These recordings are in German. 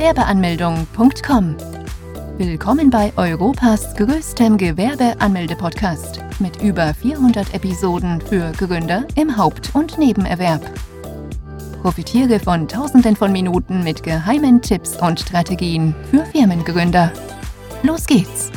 Gewerbeanmeldung.com. Willkommen bei Europas größtem Gewerbeanmelde-Podcast mit über 400 Episoden für Gründer im Haupt- und Nebenerwerb. Profitiere von Tausenden von Minuten mit geheimen Tipps und Strategien für Firmengründer. Los geht's!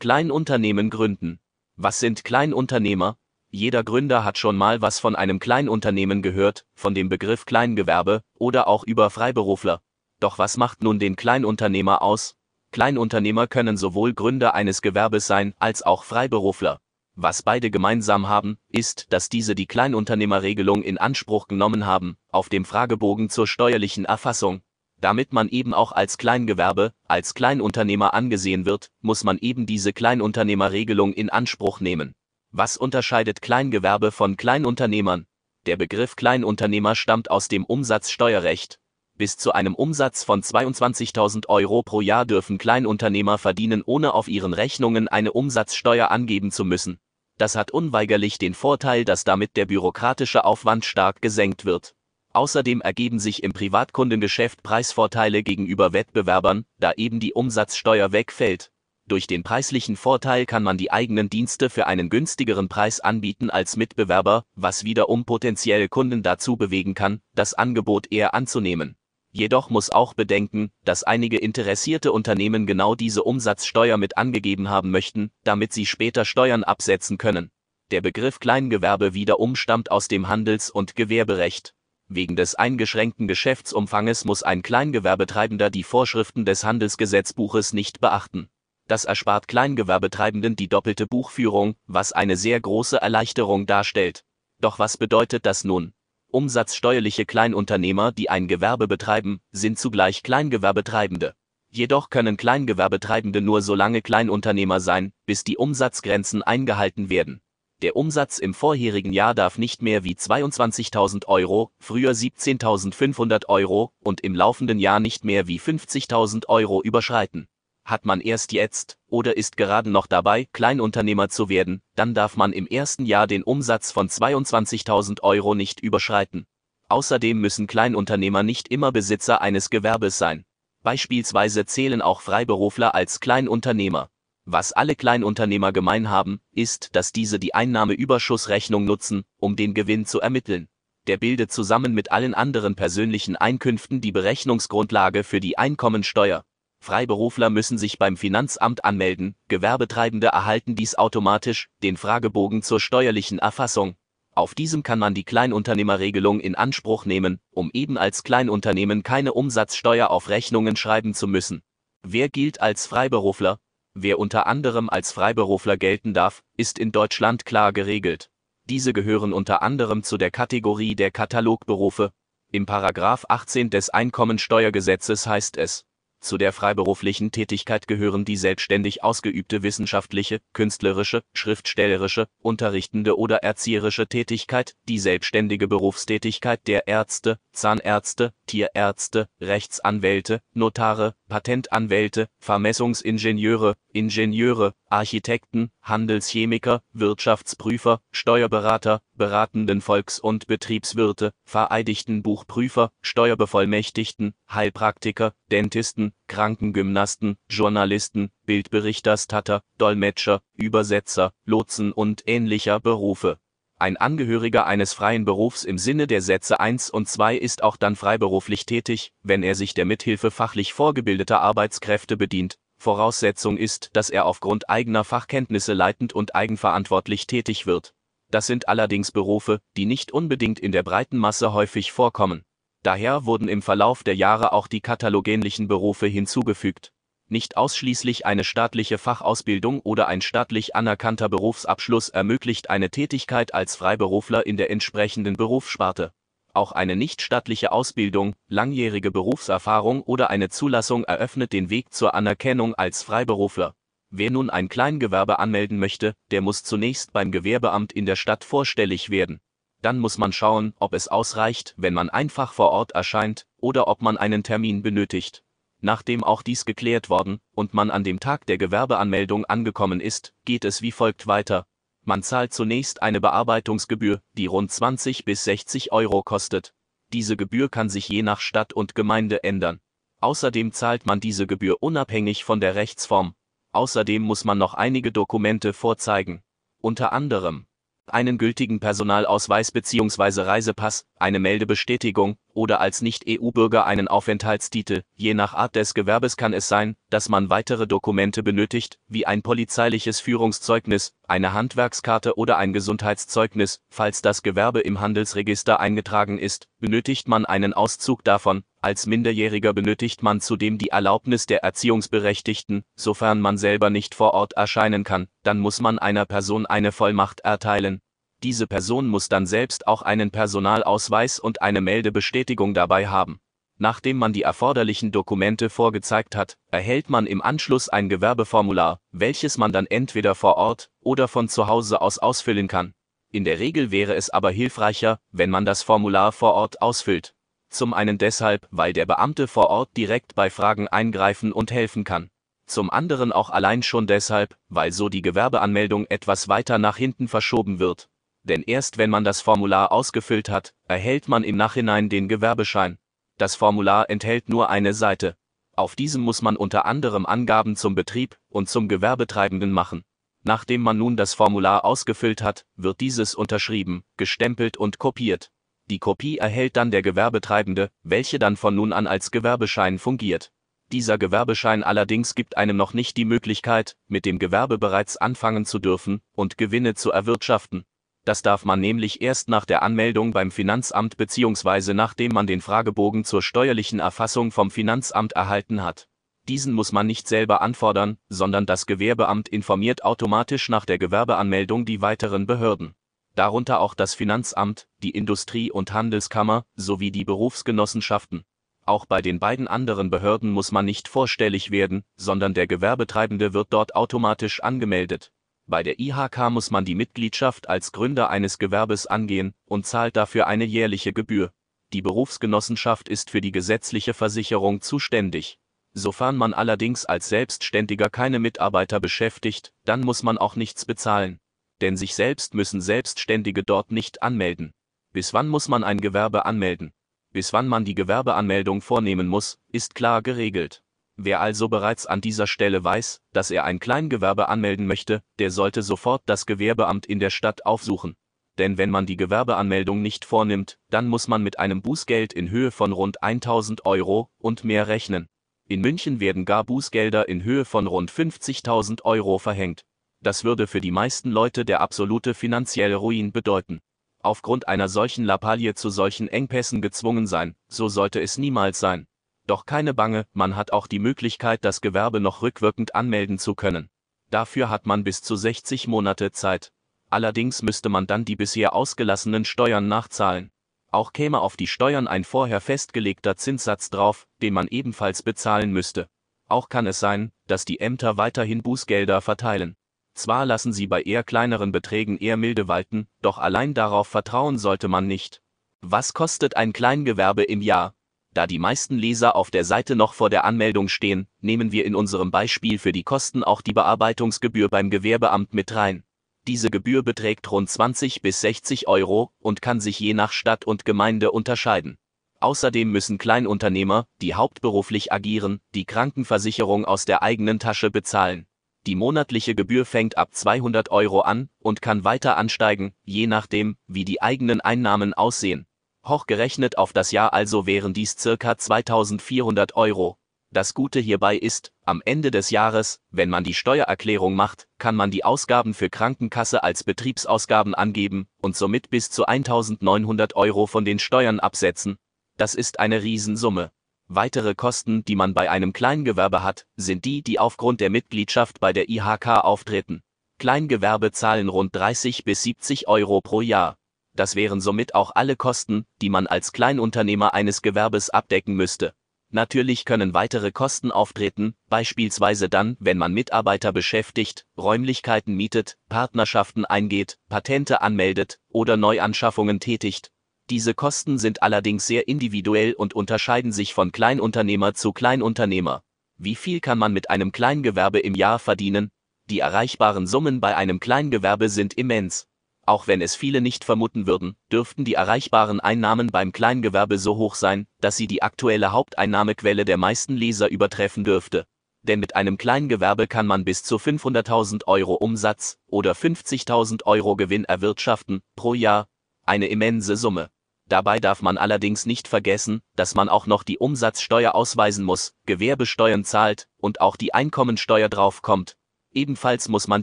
Kleinunternehmen gründen. Was sind Kleinunternehmer? Jeder Gründer hat schon mal was von einem Kleinunternehmen gehört, von dem Begriff Kleingewerbe oder auch über Freiberufler. Doch was macht nun den Kleinunternehmer aus? Kleinunternehmer können sowohl Gründer eines Gewerbes sein als auch Freiberufler. Was beide gemeinsam haben, ist, dass diese die Kleinunternehmerregelung in Anspruch genommen haben, auf dem Fragebogen zur steuerlichen Erfassung. Damit man eben auch als Kleingewerbe, als Kleinunternehmer angesehen wird, muss man eben diese Kleinunternehmerregelung in Anspruch nehmen. Was unterscheidet Kleingewerbe von Kleinunternehmern? Der Begriff Kleinunternehmer stammt aus dem Umsatzsteuerrecht. Bis zu einem Umsatz von 22.000 Euro pro Jahr dürfen Kleinunternehmer verdienen, ohne auf ihren Rechnungen eine Umsatzsteuer angeben zu müssen. Das hat unweigerlich den Vorteil, dass damit der bürokratische Aufwand stark gesenkt wird. Außerdem ergeben sich im Privatkundengeschäft Preisvorteile gegenüber Wettbewerbern, da eben die Umsatzsteuer wegfällt. Durch den preislichen Vorteil kann man die eigenen Dienste für einen günstigeren Preis anbieten als Mitbewerber, was wiederum potenzielle Kunden dazu bewegen kann, das Angebot eher anzunehmen. Jedoch muss auch bedenken, dass einige interessierte Unternehmen genau diese Umsatzsteuer mit angegeben haben möchten, damit sie später Steuern absetzen können. Der Begriff Kleingewerbe wiederum stammt aus dem Handels- und Gewerberecht. Wegen des eingeschränkten Geschäftsumfanges muss ein Kleingewerbetreibender die Vorschriften des Handelsgesetzbuches nicht beachten. Das erspart Kleingewerbetreibenden die doppelte Buchführung, was eine sehr große Erleichterung darstellt. Doch was bedeutet das nun? Umsatzsteuerliche Kleinunternehmer, die ein Gewerbe betreiben, sind zugleich Kleingewerbetreibende. Jedoch können Kleingewerbetreibende nur so lange Kleinunternehmer sein, bis die Umsatzgrenzen eingehalten werden. Der Umsatz im vorherigen Jahr darf nicht mehr wie 22.000 Euro, früher 17.500 Euro und im laufenden Jahr nicht mehr wie 50.000 Euro überschreiten. Hat man erst jetzt oder ist gerade noch dabei, Kleinunternehmer zu werden, dann darf man im ersten Jahr den Umsatz von 22.000 Euro nicht überschreiten. Außerdem müssen Kleinunternehmer nicht immer Besitzer eines Gewerbes sein. Beispielsweise zählen auch Freiberufler als Kleinunternehmer. Was alle Kleinunternehmer gemein haben, ist, dass diese die Einnahmeüberschussrechnung nutzen, um den Gewinn zu ermitteln. Der bildet zusammen mit allen anderen persönlichen Einkünften die Berechnungsgrundlage für die Einkommensteuer. Freiberufler müssen sich beim Finanzamt anmelden, Gewerbetreibende erhalten dies automatisch, den Fragebogen zur steuerlichen Erfassung. Auf diesem kann man die Kleinunternehmerregelung in Anspruch nehmen, um eben als Kleinunternehmen keine Umsatzsteuer auf Rechnungen schreiben zu müssen. Wer gilt als Freiberufler? Wer unter anderem als Freiberufler gelten darf, ist in Deutschland klar geregelt. Diese gehören unter anderem zu der Kategorie der Katalogberufe. Im Paragraph 18 des Einkommensteuergesetzes heißt es, zu der freiberuflichen Tätigkeit gehören die selbstständig ausgeübte wissenschaftliche, künstlerische, schriftstellerische, unterrichtende oder erzieherische Tätigkeit, die selbstständige Berufstätigkeit der Ärzte, Zahnärzte, Tierärzte, Rechtsanwälte, Notare, Patentanwälte, Vermessungsingenieure, Ingenieure, Architekten, Handelschemiker, Wirtschaftsprüfer, Steuerberater, beratenden Volks- und Betriebswirte, vereidigten Buchprüfer, Steuerbevollmächtigten, Heilpraktiker, Dentisten, Krankengymnasten, Journalisten, Bildberichterstatter, Dolmetscher, Übersetzer, Lotsen und ähnlicher Berufe. Ein Angehöriger eines freien Berufs im Sinne der Sätze 1 und 2 ist auch dann freiberuflich tätig, wenn er sich der Mithilfe fachlich vorgebildeter Arbeitskräfte bedient. Voraussetzung ist, dass er aufgrund eigener Fachkenntnisse leitend und eigenverantwortlich tätig wird. Das sind allerdings Berufe, die nicht unbedingt in der breiten Masse häufig vorkommen. Daher wurden im Verlauf der Jahre auch die katalogähnlichen Berufe hinzugefügt. Nicht ausschließlich eine staatliche Fachausbildung oder ein staatlich anerkannter Berufsabschluss ermöglicht eine Tätigkeit als Freiberufler in der entsprechenden Berufssparte. Auch eine nichtstaatliche Ausbildung, langjährige Berufserfahrung oder eine Zulassung eröffnet den Weg zur Anerkennung als Freiberufler. Wer nun ein Kleingewerbe anmelden möchte, der muss zunächst beim Gewerbeamt in der Stadt vorstellig werden. Dann muss man schauen, ob es ausreicht, wenn man einfach vor Ort erscheint, oder ob man einen Termin benötigt. Nachdem auch dies geklärt worden und man an dem Tag der Gewerbeanmeldung angekommen ist, geht es wie folgt weiter. Man zahlt zunächst eine Bearbeitungsgebühr, die rund 20 bis 60 Euro kostet. Diese Gebühr kann sich je nach Stadt und Gemeinde ändern. Außerdem zahlt man diese Gebühr unabhängig von der Rechtsform. Außerdem muss man noch einige Dokumente vorzeigen. Unter anderem einen gültigen Personalausweis bzw. Reisepass, eine Meldebestätigung oder als Nicht-EU-Bürger einen Aufenthaltstitel. Je nach Art des Gewerbes kann es sein, dass man weitere Dokumente benötigt, wie ein polizeiliches Führungszeugnis, eine Handwerkskarte oder ein Gesundheitszeugnis. Falls das Gewerbe im Handelsregister eingetragen ist, benötigt man einen Auszug davon. Als Minderjähriger benötigt man zudem die Erlaubnis der Erziehungsberechtigten, sofern man selber nicht vor Ort erscheinen kann, dann muss man einer Person eine Vollmacht erteilen. Diese Person muss dann selbst auch einen Personalausweis und eine Meldebestätigung dabei haben. Nachdem man die erforderlichen Dokumente vorgezeigt hat, erhält man im Anschluss ein Gewerbeformular, welches man dann entweder vor Ort oder von zu Hause aus ausfüllen kann. In der Regel wäre es aber hilfreicher, wenn man das Formular vor Ort ausfüllt. Zum einen deshalb, weil der Beamte vor Ort direkt bei Fragen eingreifen und helfen kann. Zum anderen auch allein schon deshalb, weil so die Gewerbeanmeldung etwas weiter nach hinten verschoben wird. Denn erst wenn man das Formular ausgefüllt hat, erhält man im Nachhinein den Gewerbeschein. Das Formular enthält nur eine Seite. Auf diesem muss man unter anderem Angaben zum Betrieb und zum Gewerbetreibenden machen. Nachdem man nun das Formular ausgefüllt hat, wird dieses unterschrieben, gestempelt und kopiert. Die Kopie erhält dann der Gewerbetreibende, welche dann von nun an als Gewerbeschein fungiert. Dieser Gewerbeschein allerdings gibt einem noch nicht die Möglichkeit, mit dem Gewerbe bereits anfangen zu dürfen und Gewinne zu erwirtschaften. Das darf man nämlich erst nach der Anmeldung beim Finanzamt bzw. nachdem man den Fragebogen zur steuerlichen Erfassung vom Finanzamt erhalten hat. Diesen muss man nicht selber anfordern, sondern das Gewerbeamt informiert automatisch nach der Gewerbeanmeldung die weiteren Behörden darunter auch das Finanzamt, die Industrie- und Handelskammer sowie die Berufsgenossenschaften. Auch bei den beiden anderen Behörden muss man nicht vorstellig werden, sondern der Gewerbetreibende wird dort automatisch angemeldet. Bei der IHK muss man die Mitgliedschaft als Gründer eines Gewerbes angehen und zahlt dafür eine jährliche Gebühr. Die Berufsgenossenschaft ist für die gesetzliche Versicherung zuständig. Sofern man allerdings als Selbstständiger keine Mitarbeiter beschäftigt, dann muss man auch nichts bezahlen denn sich selbst müssen Selbstständige dort nicht anmelden. Bis wann muss man ein Gewerbe anmelden? Bis wann man die Gewerbeanmeldung vornehmen muss, ist klar geregelt. Wer also bereits an dieser Stelle weiß, dass er ein Kleingewerbe anmelden möchte, der sollte sofort das Gewerbeamt in der Stadt aufsuchen. Denn wenn man die Gewerbeanmeldung nicht vornimmt, dann muss man mit einem Bußgeld in Höhe von rund 1000 Euro und mehr rechnen. In München werden gar Bußgelder in Höhe von rund 50.000 Euro verhängt. Das würde für die meisten Leute der absolute finanzielle Ruin bedeuten. Aufgrund einer solchen Lappalie zu solchen Engpässen gezwungen sein, so sollte es niemals sein. Doch keine Bange, man hat auch die Möglichkeit, das Gewerbe noch rückwirkend anmelden zu können. Dafür hat man bis zu 60 Monate Zeit. Allerdings müsste man dann die bisher ausgelassenen Steuern nachzahlen. Auch käme auf die Steuern ein vorher festgelegter Zinssatz drauf, den man ebenfalls bezahlen müsste. Auch kann es sein, dass die Ämter weiterhin Bußgelder verteilen. Zwar lassen sie bei eher kleineren Beträgen eher milde walten, doch allein darauf vertrauen sollte man nicht. Was kostet ein Kleingewerbe im Jahr? Da die meisten Leser auf der Seite noch vor der Anmeldung stehen, nehmen wir in unserem Beispiel für die Kosten auch die Bearbeitungsgebühr beim Gewerbeamt mit rein. Diese Gebühr beträgt rund 20 bis 60 Euro und kann sich je nach Stadt und Gemeinde unterscheiden. Außerdem müssen Kleinunternehmer, die hauptberuflich agieren, die Krankenversicherung aus der eigenen Tasche bezahlen. Die monatliche Gebühr fängt ab 200 Euro an und kann weiter ansteigen, je nachdem, wie die eigenen Einnahmen aussehen. Hochgerechnet auf das Jahr also wären dies circa 2400 Euro. Das Gute hierbei ist, am Ende des Jahres, wenn man die Steuererklärung macht, kann man die Ausgaben für Krankenkasse als Betriebsausgaben angeben und somit bis zu 1900 Euro von den Steuern absetzen. Das ist eine Riesensumme. Weitere Kosten, die man bei einem Kleingewerbe hat, sind die, die aufgrund der Mitgliedschaft bei der IHK auftreten. Kleingewerbe zahlen rund 30 bis 70 Euro pro Jahr. Das wären somit auch alle Kosten, die man als Kleinunternehmer eines Gewerbes abdecken müsste. Natürlich können weitere Kosten auftreten, beispielsweise dann, wenn man Mitarbeiter beschäftigt, Räumlichkeiten mietet, Partnerschaften eingeht, Patente anmeldet oder Neuanschaffungen tätigt diese Kosten sind allerdings sehr individuell und unterscheiden sich von Kleinunternehmer zu Kleinunternehmer. Wie viel kann man mit einem Kleingewerbe im Jahr verdienen? Die erreichbaren Summen bei einem Kleingewerbe sind immens. Auch wenn es viele nicht vermuten würden, dürften die erreichbaren Einnahmen beim Kleingewerbe so hoch sein, dass sie die aktuelle Haupteinnahmequelle der meisten Leser übertreffen dürfte. Denn mit einem Kleingewerbe kann man bis zu 500.000 Euro Umsatz oder 50.000 Euro Gewinn erwirtschaften pro Jahr. Eine immense Summe. Dabei darf man allerdings nicht vergessen, dass man auch noch die Umsatzsteuer ausweisen muss, Gewerbesteuern zahlt und auch die Einkommensteuer draufkommt. Ebenfalls muss man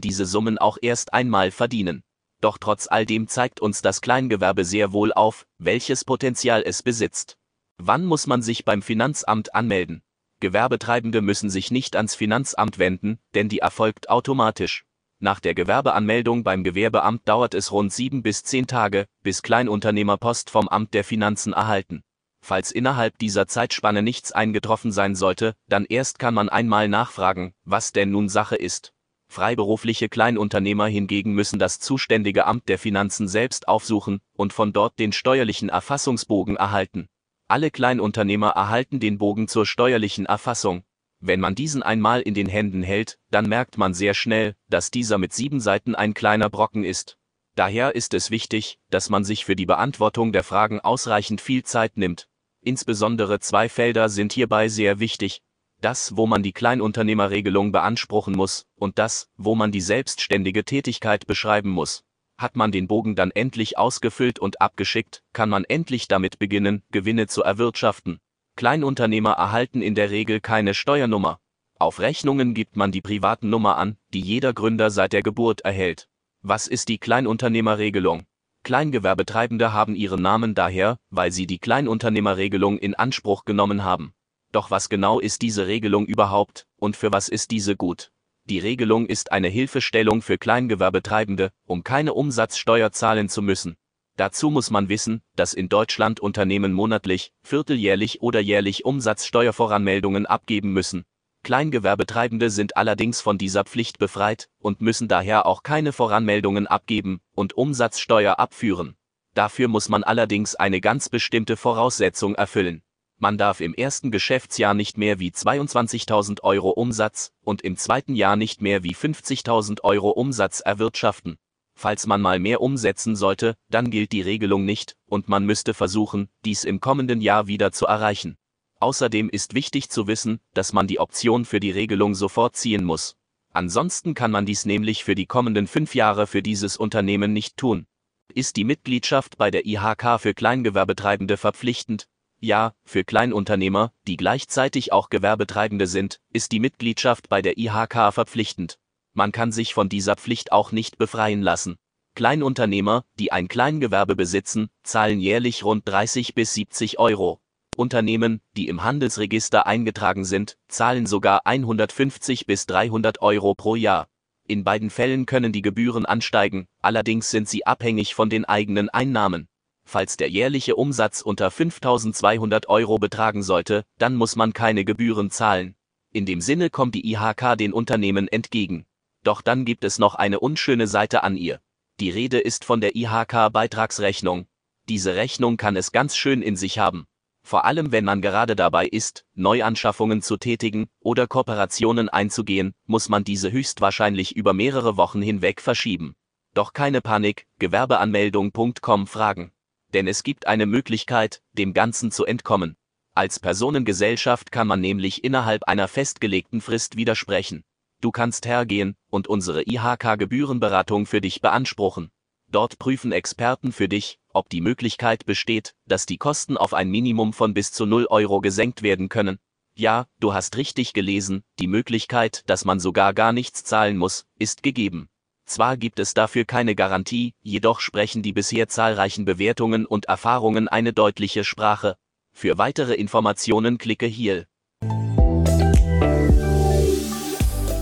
diese Summen auch erst einmal verdienen. Doch trotz all dem zeigt uns das Kleingewerbe sehr wohl auf, welches Potenzial es besitzt. Wann muss man sich beim Finanzamt anmelden? Gewerbetreibende müssen sich nicht ans Finanzamt wenden, denn die erfolgt automatisch. Nach der Gewerbeanmeldung beim Gewerbeamt dauert es rund sieben bis zehn Tage, bis Kleinunternehmer Post vom Amt der Finanzen erhalten. Falls innerhalb dieser Zeitspanne nichts eingetroffen sein sollte, dann erst kann man einmal nachfragen, was denn nun Sache ist. Freiberufliche Kleinunternehmer hingegen müssen das zuständige Amt der Finanzen selbst aufsuchen und von dort den steuerlichen Erfassungsbogen erhalten. Alle Kleinunternehmer erhalten den Bogen zur steuerlichen Erfassung. Wenn man diesen einmal in den Händen hält, dann merkt man sehr schnell, dass dieser mit sieben Seiten ein kleiner Brocken ist. Daher ist es wichtig, dass man sich für die Beantwortung der Fragen ausreichend viel Zeit nimmt. Insbesondere zwei Felder sind hierbei sehr wichtig, das, wo man die Kleinunternehmerregelung beanspruchen muss, und das, wo man die selbstständige Tätigkeit beschreiben muss. Hat man den Bogen dann endlich ausgefüllt und abgeschickt, kann man endlich damit beginnen, Gewinne zu erwirtschaften. Kleinunternehmer erhalten in der Regel keine Steuernummer. Auf Rechnungen gibt man die privaten Nummer an, die jeder Gründer seit der Geburt erhält. Was ist die Kleinunternehmerregelung? Kleingewerbetreibende haben ihren Namen daher, weil sie die Kleinunternehmerregelung in Anspruch genommen haben. Doch was genau ist diese Regelung überhaupt und für was ist diese gut? Die Regelung ist eine Hilfestellung für Kleingewerbetreibende, um keine Umsatzsteuer zahlen zu müssen. Dazu muss man wissen, dass in Deutschland Unternehmen monatlich, vierteljährlich oder jährlich Umsatzsteuervoranmeldungen abgeben müssen. Kleingewerbetreibende sind allerdings von dieser Pflicht befreit und müssen daher auch keine Voranmeldungen abgeben und Umsatzsteuer abführen. Dafür muss man allerdings eine ganz bestimmte Voraussetzung erfüllen. Man darf im ersten Geschäftsjahr nicht mehr wie 22.000 Euro Umsatz und im zweiten Jahr nicht mehr wie 50.000 Euro Umsatz erwirtschaften. Falls man mal mehr umsetzen sollte, dann gilt die Regelung nicht und man müsste versuchen, dies im kommenden Jahr wieder zu erreichen. Außerdem ist wichtig zu wissen, dass man die Option für die Regelung sofort ziehen muss. Ansonsten kann man dies nämlich für die kommenden fünf Jahre für dieses Unternehmen nicht tun. Ist die Mitgliedschaft bei der IHK für Kleingewerbetreibende verpflichtend, ja, für Kleinunternehmer, die gleichzeitig auch Gewerbetreibende sind, ist die Mitgliedschaft bei der IHK verpflichtend. Man kann sich von dieser Pflicht auch nicht befreien lassen. Kleinunternehmer, die ein Kleingewerbe besitzen, zahlen jährlich rund 30 bis 70 Euro. Unternehmen, die im Handelsregister eingetragen sind, zahlen sogar 150 bis 300 Euro pro Jahr. In beiden Fällen können die Gebühren ansteigen, allerdings sind sie abhängig von den eigenen Einnahmen. Falls der jährliche Umsatz unter 5200 Euro betragen sollte, dann muss man keine Gebühren zahlen. In dem Sinne kommt die IHK den Unternehmen entgegen. Doch dann gibt es noch eine unschöne Seite an ihr. Die Rede ist von der IHK-Beitragsrechnung. Diese Rechnung kann es ganz schön in sich haben. Vor allem wenn man gerade dabei ist, Neuanschaffungen zu tätigen oder Kooperationen einzugehen, muss man diese höchstwahrscheinlich über mehrere Wochen hinweg verschieben. Doch keine Panik, Gewerbeanmeldung.com fragen denn es gibt eine Möglichkeit, dem Ganzen zu entkommen. Als Personengesellschaft kann man nämlich innerhalb einer festgelegten Frist widersprechen. Du kannst hergehen und unsere IHK-Gebührenberatung für dich beanspruchen. Dort prüfen Experten für dich, ob die Möglichkeit besteht, dass die Kosten auf ein Minimum von bis zu 0 Euro gesenkt werden können. Ja, du hast richtig gelesen, die Möglichkeit, dass man sogar gar nichts zahlen muss, ist gegeben. Zwar gibt es dafür keine Garantie, jedoch sprechen die bisher zahlreichen Bewertungen und Erfahrungen eine deutliche Sprache. Für weitere Informationen klicke hier.